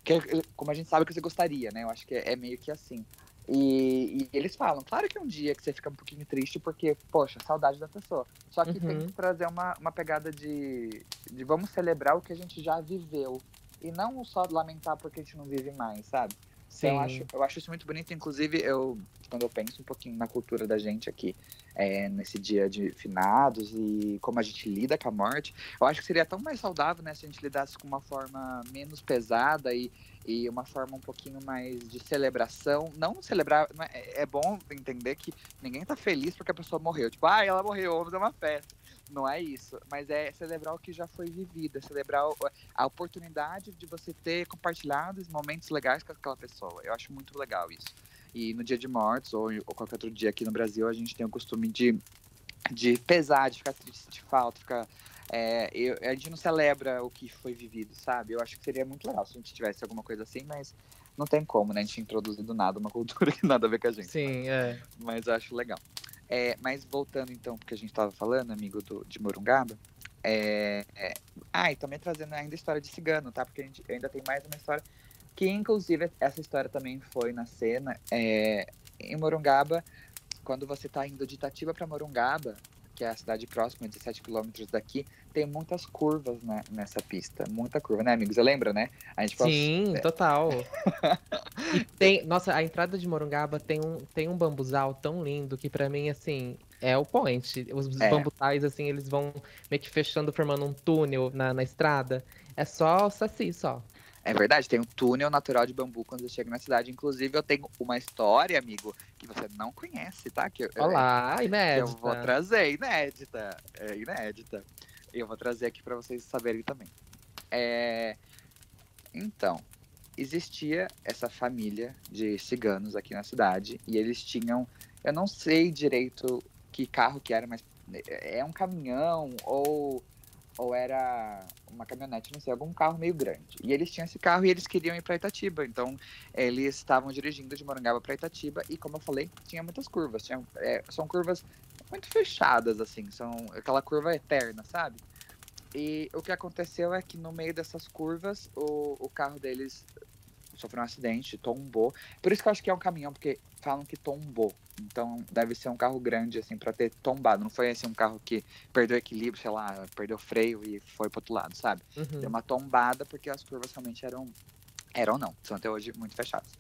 Speaker 2: que como a gente sabe que você gostaria, né? Eu acho que é, é meio que assim. E, e, eles falam, claro que um dia que você fica um pouquinho triste, porque, poxa, saudade da pessoa. Só que uhum. tem que trazer uma, uma pegada de, de vamos celebrar o que a gente já viveu. E não só lamentar porque a gente não vive mais, sabe? Sim. Então, eu, acho, eu acho isso muito bonito. Inclusive, eu, quando eu penso um pouquinho na cultura da gente aqui, é, nesse dia de finados e como a gente lida com a morte, eu acho que seria tão mais saudável, né, se a gente lidasse com uma forma menos pesada e e uma forma um pouquinho mais de celebração. Não celebrar, é, é bom entender que ninguém tá feliz porque a pessoa morreu. Tipo, ah, ela morreu, vamos fazer uma festa. Não é isso, mas é celebrar o que já foi vivido, é celebrar a oportunidade de você ter compartilhado momentos legais com aquela pessoa. Eu acho muito legal isso. E no dia de mortos, ou, ou qualquer outro dia aqui no Brasil, a gente tem o costume de, de pesar, de ficar triste de falta, ficar é, eu, a gente não celebra o que foi vivido, sabe? Eu acho que seria muito legal se a gente tivesse alguma coisa assim, mas não tem como, né? A gente introduzir do nada uma cultura que nada a ver com a gente.
Speaker 1: Sim, é.
Speaker 2: Mas eu acho legal. É, mas voltando então, porque a gente estava falando, amigo do, de Morungaba, é, é, ah, e também trazendo ainda a história de cigano, tá? Porque a gente ainda tem mais uma história que, inclusive, essa história também foi na cena. É, em Morungaba, quando você está indo de Itatiba para Morungaba, que é a cidade próxima, 17 quilômetros daqui, tem muitas curvas né, nessa pista. Muita curva, né, amigos? Você lembra, né?
Speaker 1: A gente Sim, total. e tem, nossa, a entrada de Morungaba tem um, tem um bambuzal tão lindo que para mim, assim, é o point. Os é. bambutais, assim, eles vão meio que fechando, formando um túnel na, na estrada. É só o saci, só.
Speaker 2: É verdade, tem um túnel natural de bambu quando você chega na cidade. Inclusive, eu tenho uma história, amigo, que você não conhece, tá? Que,
Speaker 1: Olá,
Speaker 2: é,
Speaker 1: inédita.
Speaker 2: eu vou trazer, inédita. É inédita. Eu vou trazer aqui para vocês saberem também. É... Então, existia essa família de ciganos aqui na cidade e eles tinham, eu não sei direito que carro que era, mas é um caminhão ou ou era uma caminhonete, não sei, algum carro meio grande. E eles tinham esse carro e eles queriam ir para Itatiba. Então, eles estavam dirigindo de Morangaba para Itatiba e, como eu falei, tinha muitas curvas. Tinha, é, são curvas muito fechadas, assim, são aquela curva eterna, sabe? E o que aconteceu é que no meio dessas curvas, o, o carro deles sofreu um acidente, tombou. Por isso que eu acho que é um caminhão, porque falam que tombou. Então deve ser um carro grande, assim, para ter tombado. Não foi assim um carro que perdeu equilíbrio, sei lá, perdeu freio e foi pro outro lado, sabe? Uhum. Deu uma tombada porque as curvas realmente eram. Eram não, são até hoje muito fechadas.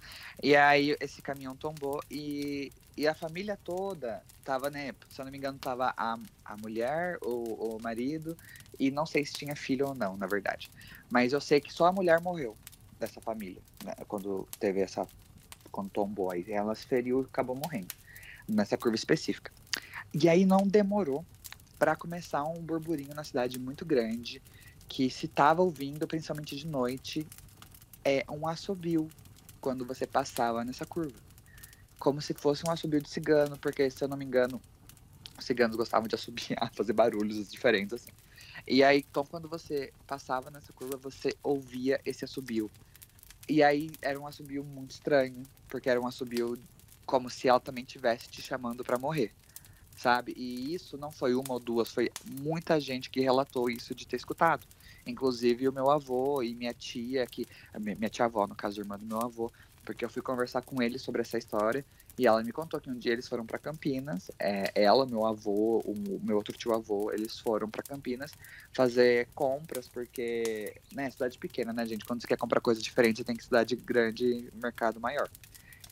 Speaker 2: E aí esse caminhão tombou e, e a família toda tava, né? Se eu não me engano, tava a, a mulher, o, o marido, e não sei se tinha filho ou não, na verdade. Mas eu sei que só a mulher morreu dessa família, né? Quando teve essa. Quando tombou aí. Ela se feriu e acabou morrendo nessa curva específica. E aí não demorou para começar um burburinho na cidade muito grande que se estava ouvindo, principalmente de noite, é um assobio quando você passava nessa curva. Como se fosse um assobio de cigano, porque se eu não me engano, os ciganos gostavam de assobiar, fazer barulhos diferentes assim. E aí, então, quando você passava nessa curva, você ouvia esse assobio. E aí era um assobio muito estranho, porque era um assobio como se ela também tivesse te chamando para morrer, sabe? E isso não foi uma ou duas, foi muita gente que relatou isso de ter escutado. Inclusive o meu avô e minha tia, que minha tia-avó, no caso, irmã do meu avô, porque eu fui conversar com ele sobre essa história e ela me contou que um dia eles foram para Campinas, é, ela, meu avô, o meu outro tio-avô, eles foram para Campinas fazer compras, porque, né, cidade pequena, né, gente? Quando você quer comprar coisa diferente, tem que cidade grande, mercado maior.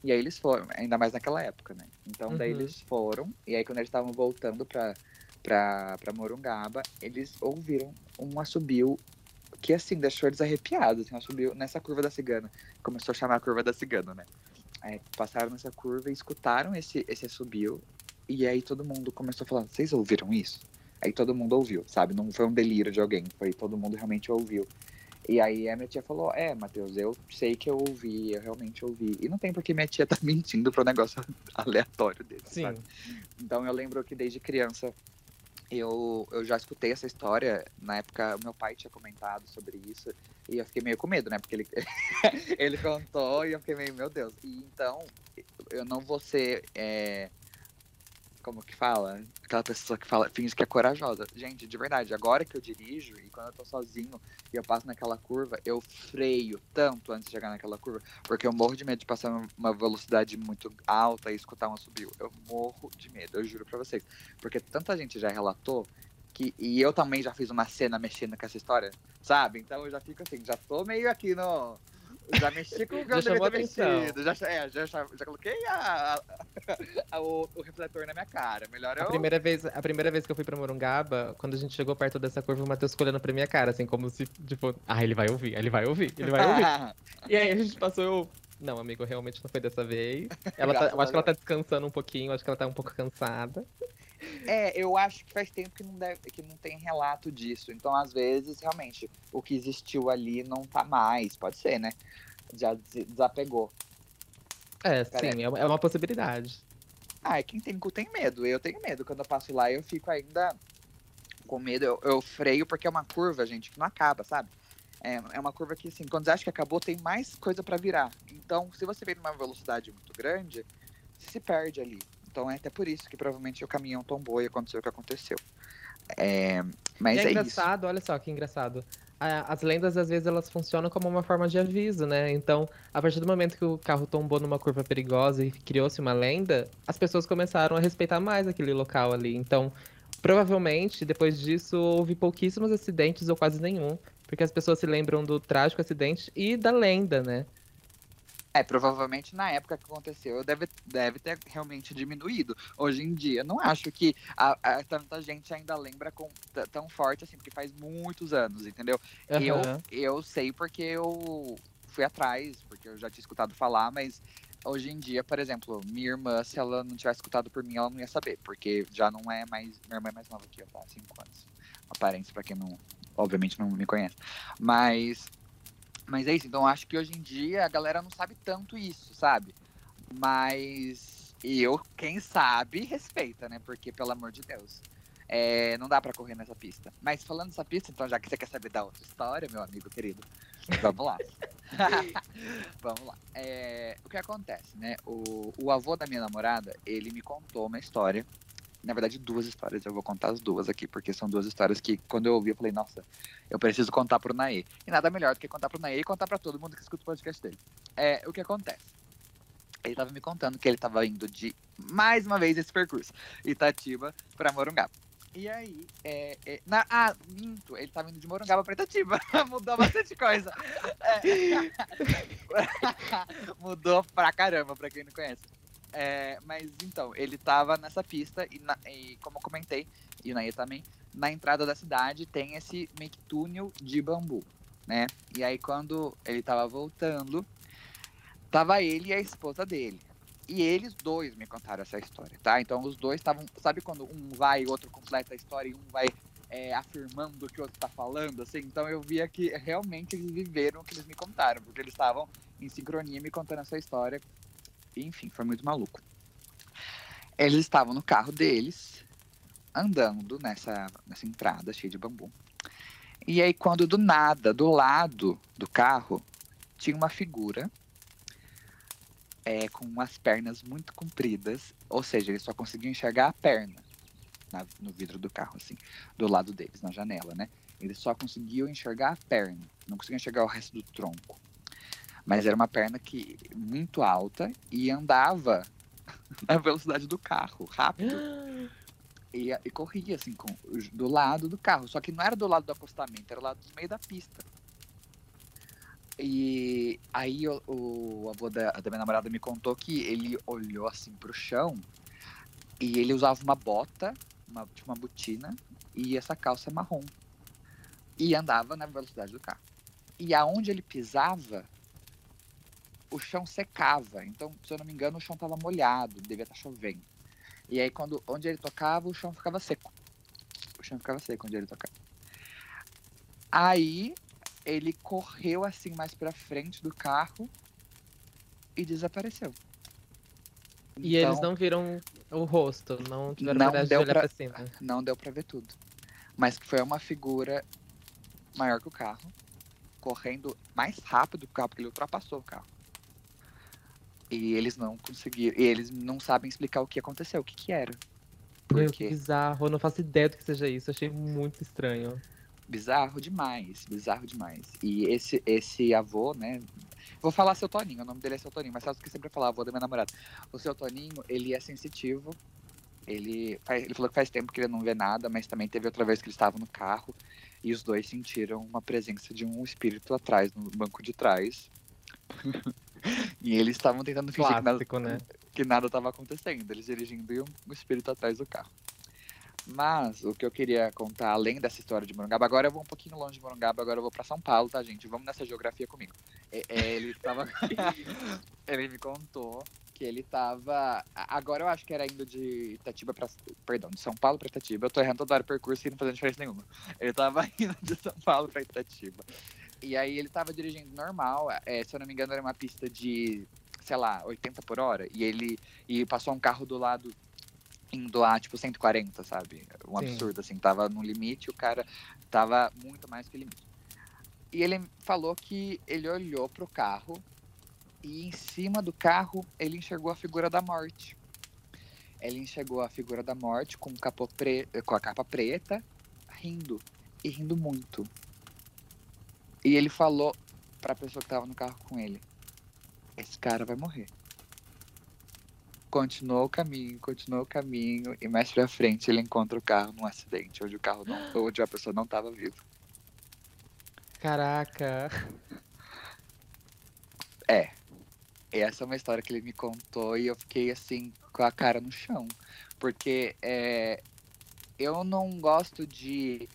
Speaker 2: E aí eles foram, ainda mais naquela época, né? Então uhum. daí eles foram, e aí quando eles estavam voltando pra, pra, pra Morungaba, eles ouviram um assobio que assim, deixou eles arrepiados, assim, um assobio nessa curva da cigana. Começou a chamar a curva da cigana, né? Aí passaram nessa curva e escutaram esse, esse assobio, e aí todo mundo começou a falar, vocês ouviram isso? Aí todo mundo ouviu, sabe? Não foi um delírio de alguém, foi todo mundo realmente ouviu. E aí a minha tia falou: É, Matheus, eu sei que eu ouvi, eu realmente ouvi. E não tem porque minha tia tá mentindo pro negócio aleatório dele. Sim. Sabe? Então eu lembro que desde criança eu, eu já escutei essa história. Na época, meu pai tinha comentado sobre isso. E eu fiquei meio com medo, né? Porque ele, ele contou e eu fiquei meio, meu Deus. E então, eu não vou ser. É, como que fala? Aquela pessoa que fala, finge que é corajosa. Gente, de verdade, agora que eu dirijo e quando eu tô sozinho e eu passo naquela curva, eu freio tanto antes de chegar naquela curva, porque eu morro de medo de passar uma velocidade muito alta e escutar um subiu. Eu morro de medo, eu juro pra vocês. Porque tanta gente já relatou que, e eu também já fiz uma cena mexendo com essa história, sabe? Então eu já fico assim, já tô meio aqui no já mexi com o que eu devia ter mexido. Já, é, já, já, já, coloquei a, a, a, o, o, refletor na minha cara. Melhor eu...
Speaker 1: A primeira, vez, a primeira vez que eu fui pra Morungaba, quando a gente chegou perto dessa curva, o Matheus olhando pra minha cara, assim, como se, tipo, ah, ele vai ouvir, ele vai ouvir, ele vai ouvir. e aí a gente passou, eu... Não, amigo, realmente não foi dessa vez. Ela tá, eu acho que ela tá descansando um pouquinho, acho que ela tá um pouco cansada.
Speaker 2: É, eu acho que faz tempo que não, deve, que não tem relato disso. Então, às vezes, realmente, o que existiu ali não tá mais. Pode ser, né? Já desapegou.
Speaker 1: É, sim, é, é uma possibilidade.
Speaker 2: Ah, é quem tem cu tem medo. Eu tenho medo. Quando eu passo lá, eu fico ainda com medo. Eu, eu freio porque é uma curva, gente, que não acaba, sabe? É, é uma curva que, assim, quando você acha que acabou, tem mais coisa para virar. Então, se você vem numa velocidade muito grande, você se perde ali. Então, é até por isso que provavelmente o caminhão tombou e aconteceu o que aconteceu. É, mas é,
Speaker 1: é engraçado,
Speaker 2: isso.
Speaker 1: olha só que engraçado as lendas às vezes elas funcionam como uma forma de aviso, né? Então, a partir do momento que o carro tombou numa curva perigosa e criou-se uma lenda, as pessoas começaram a respeitar mais aquele local ali. Então, provavelmente, depois disso, houve pouquíssimos acidentes ou quase nenhum, porque as pessoas se lembram do trágico acidente e da lenda, né?
Speaker 2: É, provavelmente na época que aconteceu deve, deve ter realmente diminuído. Hoje em dia, não acho que a, a, tanta gente ainda lembra com, tão forte assim, porque faz muitos anos, entendeu? Uhum. Eu, eu sei porque eu fui atrás, porque eu já tinha escutado falar, mas hoje em dia, por exemplo, minha irmã, se ela não tivesse escutado por mim, ela não ia saber, porque já não é mais. Minha irmã é mais nova que eu, tá? Cinco anos. Aparência, pra quem não. Obviamente não me conhece. Mas mas é isso, então acho que hoje em dia a galera não sabe tanto isso, sabe? Mas eu, quem sabe, respeita, né? Porque, pelo amor de Deus, é, não dá para correr nessa pista. Mas falando dessa pista, então, já que você quer saber da outra história, meu amigo querido, vamos lá. vamos lá. É, o que acontece, né? O, o avô da minha namorada, ele me contou uma história na verdade, duas histórias. Eu vou contar as duas aqui, porque são duas histórias que, quando eu ouvi, eu falei, nossa, eu preciso contar pro Naê. E nada melhor do que contar pro Naê e contar para todo mundo que escuta o podcast dele. É, o que acontece? Ele tava me contando que ele tava indo de, mais uma vez, esse percurso, Itatiba para Morungaba. E aí, é, é, na, ah, minto, ele tava indo de Morungaba pra Itatiba. Mudou bastante coisa. É, mudou pra caramba, pra quem não conhece. É, mas então, ele tava nessa pista e, na, e, como eu comentei, e o Nair também, na entrada da cidade tem esse meio túnel de bambu, né? E aí quando ele tava voltando, tava ele e a esposa dele. E eles dois me contaram essa história, tá? Então os dois estavam, sabe quando um vai e o outro completa a história e um vai é, afirmando o que o outro tá falando, assim? Então eu via que realmente eles viveram o que eles me contaram, porque eles estavam em sincronia me contando essa história enfim, foi muito maluco. Eles estavam no carro deles, andando nessa, nessa entrada cheia de bambu. E aí, quando do nada, do lado do carro, tinha uma figura é, com umas pernas muito compridas, ou seja, eles só conseguiam enxergar a perna na, no vidro do carro, assim, do lado deles, na janela, né? Eles só conseguiam enxergar a perna, não conseguiam enxergar o resto do tronco. Mas era uma perna que muito alta e andava na velocidade do carro, rápido. E, e, corria assim com, do lado do carro. Só que não era do lado do acostamento, era do lado do meio da pista. E aí o, o avô da, da minha namorada me contou que ele olhou assim pro chão e ele usava uma bota, uma, tipo uma botina, e essa calça marrom. E andava na velocidade do carro. E aonde ele pisava, o chão secava. Então, se eu não me engano, o chão estava molhado, devia estar tá chovendo. E aí, quando, onde ele tocava, o chão ficava seco. O chão ficava seco onde ele tocava. Aí, ele correu assim mais para frente do carro e desapareceu.
Speaker 1: E então, eles não viram o rosto, não tiveram
Speaker 2: Não
Speaker 1: coragem de
Speaker 2: deu
Speaker 1: olhar
Speaker 2: pra-
Speaker 1: pra cima.
Speaker 2: Não deu pra ver tudo. Mas foi uma figura maior que o carro, correndo mais rápido que o carro, porque ele ultrapassou o carro. E eles não conseguiram. E eles não sabem explicar o que aconteceu, o que, que era.
Speaker 1: Meu,
Speaker 2: Porque
Speaker 1: que bizarro. Eu não faço ideia do que seja isso. Achei muito estranho.
Speaker 2: bizarro demais, bizarro demais. E esse, esse avô, né? Vou falar seu Toninho, o nome dele é seu Toninho, mas sabe o que sempre falar, avô da minha namorada. O seu Toninho, ele é sensitivo. Ele, faz- ele falou que faz tempo que ele não vê nada, mas também teve outra vez que ele estava no carro e os dois sentiram uma presença de um espírito atrás, no banco de trás. e eles estavam tentando fingir que nada,
Speaker 1: né?
Speaker 2: que nada estava acontecendo, eles dirigindo e um, um espírito atrás do carro. Mas o que eu queria contar, além dessa história de Morungaba, agora eu vou um pouquinho longe de Morungaba, agora eu vou para São Paulo, tá, gente? Vamos nessa geografia comigo. É, é, ele tava. ele me contou que ele tava. Agora eu acho que era indo de Itatiba pra. Perdão, de São Paulo pra Itatiba. Eu tô errando toda hora o percurso e não fazendo diferença nenhuma. Ele tava indo de São Paulo pra Itatiba. E aí ele tava dirigindo normal. é, se eu não me engano, era uma pista de, sei lá, 80 por hora. E ele. E passou um carro do lado indo a, tipo, 140, sabe? Um
Speaker 1: Sim.
Speaker 2: absurdo, assim. Tava no limite, o cara tava muito mais que o limite. E ele falou que ele olhou pro carro e em cima do carro ele enxergou a figura da morte. Ele enxergou a figura da morte com, capô pre... com a capa preta, rindo. E rindo muito. E ele falou pra pessoa que tava no carro com ele: Esse cara vai morrer. Continuou o caminho, continuou o caminho, e mais pra frente ele encontra o carro num acidente, onde o carro não, onde a pessoa não tava viva.
Speaker 1: Caraca.
Speaker 2: É. Essa é uma história que ele me contou e eu fiquei assim, com a cara no chão. Porque é, eu não gosto de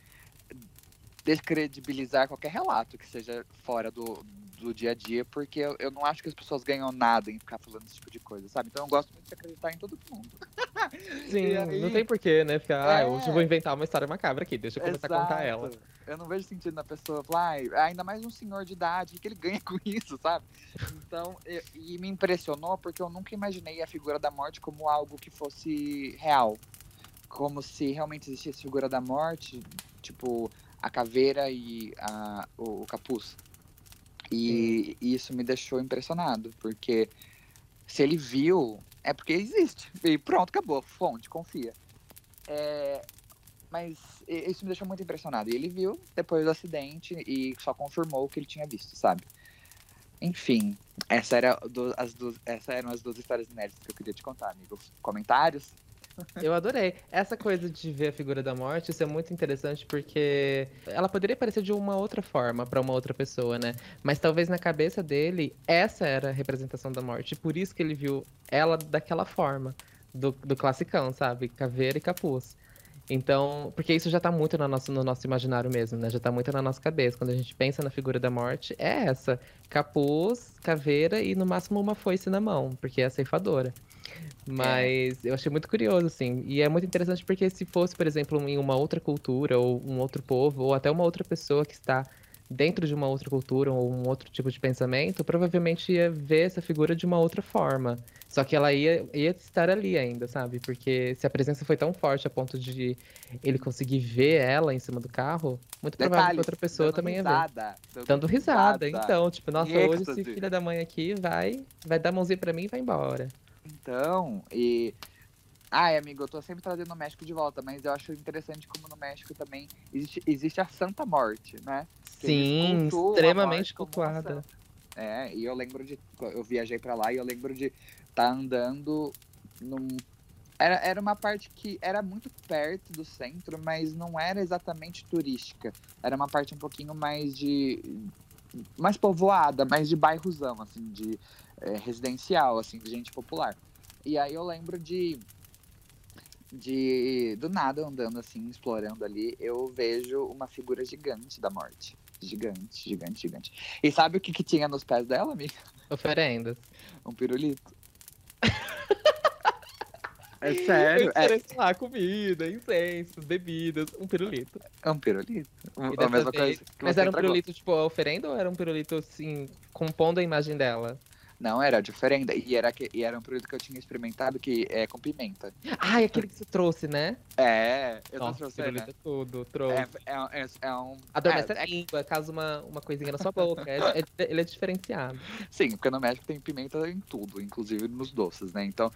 Speaker 2: descredibilizar qualquer relato que seja fora do, do dia a dia, porque eu, eu não acho que as pessoas ganham nada em ficar falando esse tipo de coisa, sabe? Então eu gosto muito de acreditar em todo mundo.
Speaker 1: Sim,
Speaker 2: aí-
Speaker 1: não tem porquê, né? Ficar, ah,
Speaker 2: É.
Speaker 1: hoje eu vou inventar uma história macabra aqui, deixa eu começar a contar ela.
Speaker 2: Exato. Eu não vejo sentido na pessoa falar, "Ai, ainda mais um senhor de idade, o que ele ganha com isso, sabe? Então, e, e me impressionou porque eu nunca imaginei a figura da morte como algo que fosse real. Como se realmente existisse figura da morte, tipo, a caveira e a- o, o capuz. E isso me deixou impressionado, porque se ele viu, é porque existe. E pronto, acabou. Fonte, confia. É, mas isso me deixou muito impressionado. E ele viu depois do acidente e só confirmou o que ele tinha visto, sabe? Enfim, essa era do- as duas, essas eram as duas histórias inéditas que eu queria te contar, amigo. Comentários?
Speaker 1: Eu adorei. Essa coisa de ver a figura da morte, isso é muito interessante porque ela poderia parecer de uma outra forma pra uma outra pessoa, né? Mas talvez na cabeça dele, essa era a representação da morte. Por isso que ele viu ela daquela forma, do, do classicão, sabe? Caveira e capuz. Então, porque isso já tá muito no nosso, no nosso imaginário mesmo, né? Já tá muito na nossa cabeça. Quando a gente pensa na figura da morte, é essa: capuz, caveira e no máximo uma foice na mão, porque é a ceifadora. Mas eu achei muito curioso, assim. E é muito interessante porque se fosse, por exemplo, em uma outra cultura, ou um outro povo, ou até uma outra pessoa que está dentro de uma outra cultura, ou um outro tipo de pensamento, provavelmente ia ver essa figura de uma outra forma. Só que ela ia, ia estar ali ainda, sabe? Porque se a presença foi tão forte a ponto de ele conseguir ver ela em cima do carro, muito provável que outra pessoa
Speaker 2: dando
Speaker 1: também ia ver.
Speaker 2: risada,
Speaker 1: Dando risada. Então, tipo, nossa, hoje esse filho da mãe aqui vai, vai dar mãozinha pra mim e vai embora.
Speaker 2: Então, e. Ai, amigo, eu tô sempre trazendo o México de volta, mas eu acho interessante como no México também existe, existe a Santa Morte, né? Que
Speaker 1: Sim, extremamente cultuada.
Speaker 2: É, e eu lembro de. Eu viajei pra lá e eu lembro de estar andando num. Era, era uma parte que era muito perto do centro, mas não era exatamente turística. Era uma parte um pouquinho mais de. mais povoada, mais de bairrozão, assim, de é, residencial, assim, de gente popular. E aí eu lembro de. De. Do nada, andando assim, explorando ali, eu vejo uma figura gigante da morte. Gigante, gigante, gigante. E sabe o que, que tinha nos pés dela, amiga?
Speaker 1: Oferendas.
Speaker 2: Um pirulito. é sério, é,
Speaker 1: lá, comida, incenso, bebidas, um pirulito.
Speaker 2: é um pirulito.
Speaker 1: E
Speaker 2: a mesma
Speaker 1: vez-
Speaker 2: coisa que
Speaker 1: Mas
Speaker 2: você
Speaker 1: era um
Speaker 2: entregou.
Speaker 1: pirulito, tipo, oferenda ou era um pirulito, assim, compondo a imagem dela?
Speaker 2: Não, era diferente. E era, que, e era um produto que eu tinha experimentado que é com pimenta.
Speaker 1: Ah, é aquele que você trouxe, né?
Speaker 2: É, eu
Speaker 1: Nossa,
Speaker 2: trouxendo. né?
Speaker 1: tudo, trouxe.
Speaker 2: É, é, é, é um.
Speaker 1: Adormece
Speaker 2: é,
Speaker 1: a língua, causa uma, uma coisinha na sua boca. É- é- ele é diferenciado.
Speaker 2: Sim, porque no México tem pimenta em tudo, inclusive nos doces, né? Então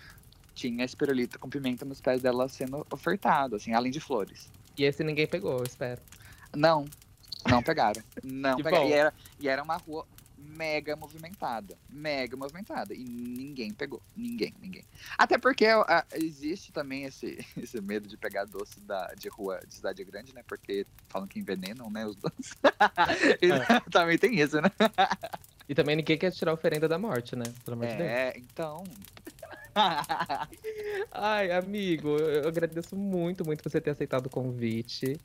Speaker 2: tinha esse pirulito com pimenta nos pés dela sendo ofertado, assim, além de flores.
Speaker 1: E esse ninguém pegou, eu espero.
Speaker 2: Não, não pegaram. Não pegaram. E era, e era uma rua mega movimentada. Mega movimentada. E ninguém pegou. Ninguém, ninguém. Até porque existe também esse, esse medo de pegar doce da, de rua de cidade grande, né? Porque falam que envenenam, né? Os doces. E também tem isso, né?
Speaker 1: E também ninguém quer tirar a oferenda da morte, né? Pelo amor de Deus.
Speaker 2: É, então.
Speaker 1: Ai, amigo, eu agradeço muito, muito você ter aceitado o convite.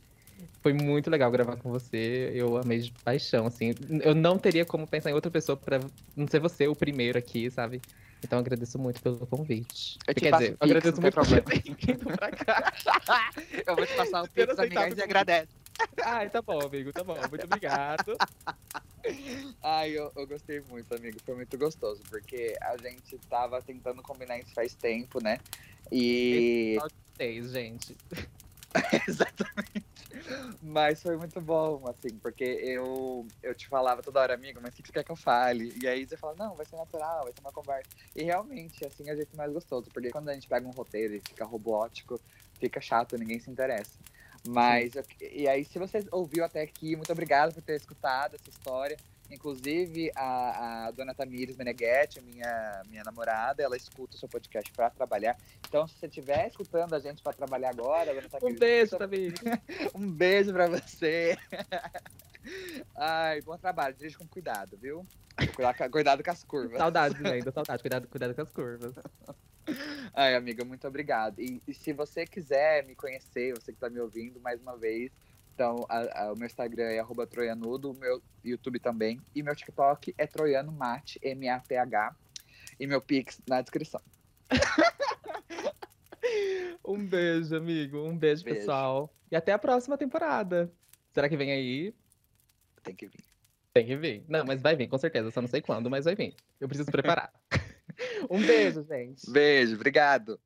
Speaker 1: Foi muito legal gravar com você. Eu amei de paixão, assim. Eu não teria como pensar em outra pessoa pra não ser você o primeiro aqui, sabe? Então agradeço muito pelo convite.
Speaker 2: Eu
Speaker 1: Quer dizer, eu agradeço muito por ter pra cá.
Speaker 2: Eu vou te passar o Pix, amiga,
Speaker 1: aceitado
Speaker 2: e agradece.
Speaker 1: Ai, tá bom, amigo, tá bom. Muito obrigado.
Speaker 2: Ai, eu, eu gostei muito, amigo. Foi muito gostoso, porque a gente tava tentando combinar isso faz tempo, né? E.
Speaker 1: Vocês, gente.
Speaker 2: Exatamente. Mas foi muito bom, assim, porque eu, eu te falava toda hora, amigo, mas o que você quer que eu fale? E aí você fala, não, vai ser natural, vai ser uma conversa. E realmente, assim, é o jeito mais gostoso, porque quando a gente pega um roteiro e fica robótico, fica chato, ninguém se interessa. Mas, eu- e aí, se você ouviu até aqui, muito obrigado por ter escutado essa história. Inclusive, a, a dona Tamires Meneghetti, minha, minha namorada, ela escuta o seu podcast para trabalhar. Então, se você estiver escutando a gente para trabalhar agora, dona
Speaker 1: Um
Speaker 2: Tamires,
Speaker 1: beijo, Tamires.
Speaker 2: um beijo pra você. Ai, bom trabalho. Dirige com cuidado, viu? Cuidado, com- as curvas.
Speaker 1: Saudades ainda, saudades. Cuidado, cuidado com as curvas.
Speaker 2: Ai, amiga, muito obrigado. E, e se você quiser me conhecer, você que tá me ouvindo, mais uma vez, então a- a- o meu Instagram é arroba troianudo, o meu YouTube também. E meu TikTok é troiano mate, M-A-T-H. E meu Pix na descrição.
Speaker 1: Um beijo, amigo. Um beijo,
Speaker 2: Beijo.
Speaker 1: pessoal. E até a próxima temporada. Será que vem aí?
Speaker 2: Tem que vir.
Speaker 1: Tem que vir. Não, mas vai vir, com certeza. Só não sei quando, mas vai vir. Eu preciso preparar. um beijo, gente.
Speaker 2: Beijo, obrigado.